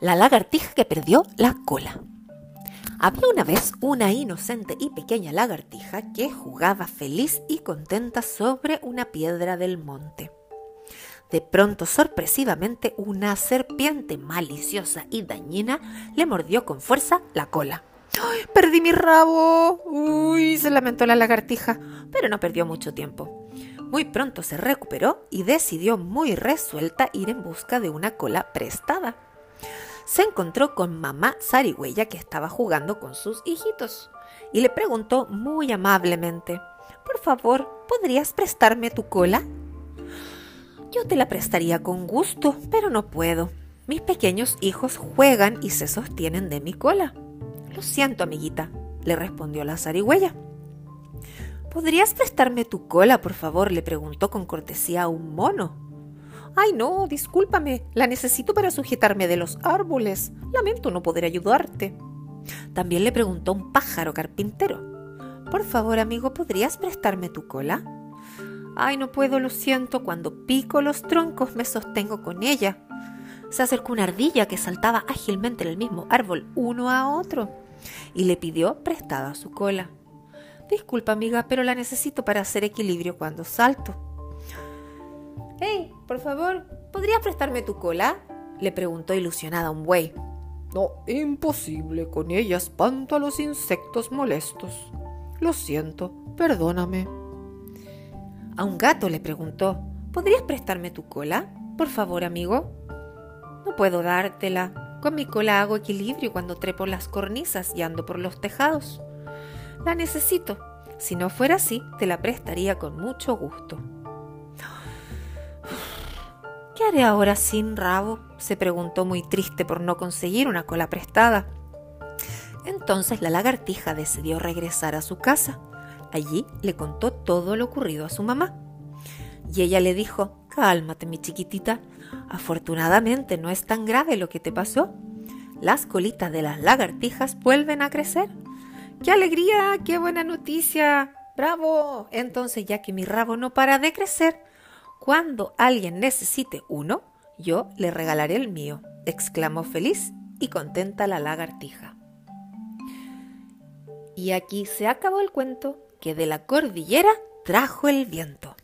La lagartija que perdió la cola. Había una vez una inocente y pequeña lagartija que jugaba feliz y contenta sobre una piedra del monte. De pronto, sorpresivamente, una serpiente maliciosa y dañina le mordió con fuerza la cola. ¡Ay, perdí mi rabo! Uy, se lamentó la lagartija, pero no perdió mucho tiempo. Muy pronto se recuperó y decidió muy resuelta ir en busca de una cola prestada se encontró con mamá Sarigüeya que estaba jugando con sus hijitos y le preguntó muy amablemente, por favor, ¿podrías prestarme tu cola? Yo te la prestaría con gusto, pero no puedo. Mis pequeños hijos juegan y se sostienen de mi cola. Lo siento, amiguita, le respondió la zarigüeya. ¿Podrías prestarme tu cola, por favor? le preguntó con cortesía a un mono. Ay, no, discúlpame, la necesito para sujetarme de los árboles. Lamento no poder ayudarte. También le preguntó un pájaro carpintero. Por favor, amigo, ¿podrías prestarme tu cola? Ay, no puedo, lo siento, cuando pico los troncos me sostengo con ella. Se acercó una ardilla que saltaba ágilmente en el mismo árbol uno a otro y le pidió prestada su cola. Disculpa, amiga, pero la necesito para hacer equilibrio cuando salto. Hey, por favor, ¿podrías prestarme tu cola? le preguntó ilusionada un buey. No, imposible. Con ella espanto a los insectos molestos. Lo siento, perdóname. A un gato le preguntó, ¿podrías prestarme tu cola? Por favor, amigo. No puedo dártela. Con mi cola hago equilibrio cuando trepo las cornisas y ando por los tejados. La necesito. Si no fuera así, te la prestaría con mucho gusto. ¿Qué haré ahora sin rabo? se preguntó muy triste por no conseguir una cola prestada. Entonces la lagartija decidió regresar a su casa. Allí le contó todo lo ocurrido a su mamá. Y ella le dijo, Cálmate, mi chiquitita. Afortunadamente no es tan grave lo que te pasó. Las colitas de las lagartijas vuelven a crecer. ¡Qué alegría! ¡Qué buena noticia! ¡Bravo! Entonces, ya que mi rabo no para de crecer, cuando alguien necesite uno, yo le regalaré el mío, exclamó feliz y contenta la lagartija. Y aquí se acabó el cuento que de la cordillera trajo el viento.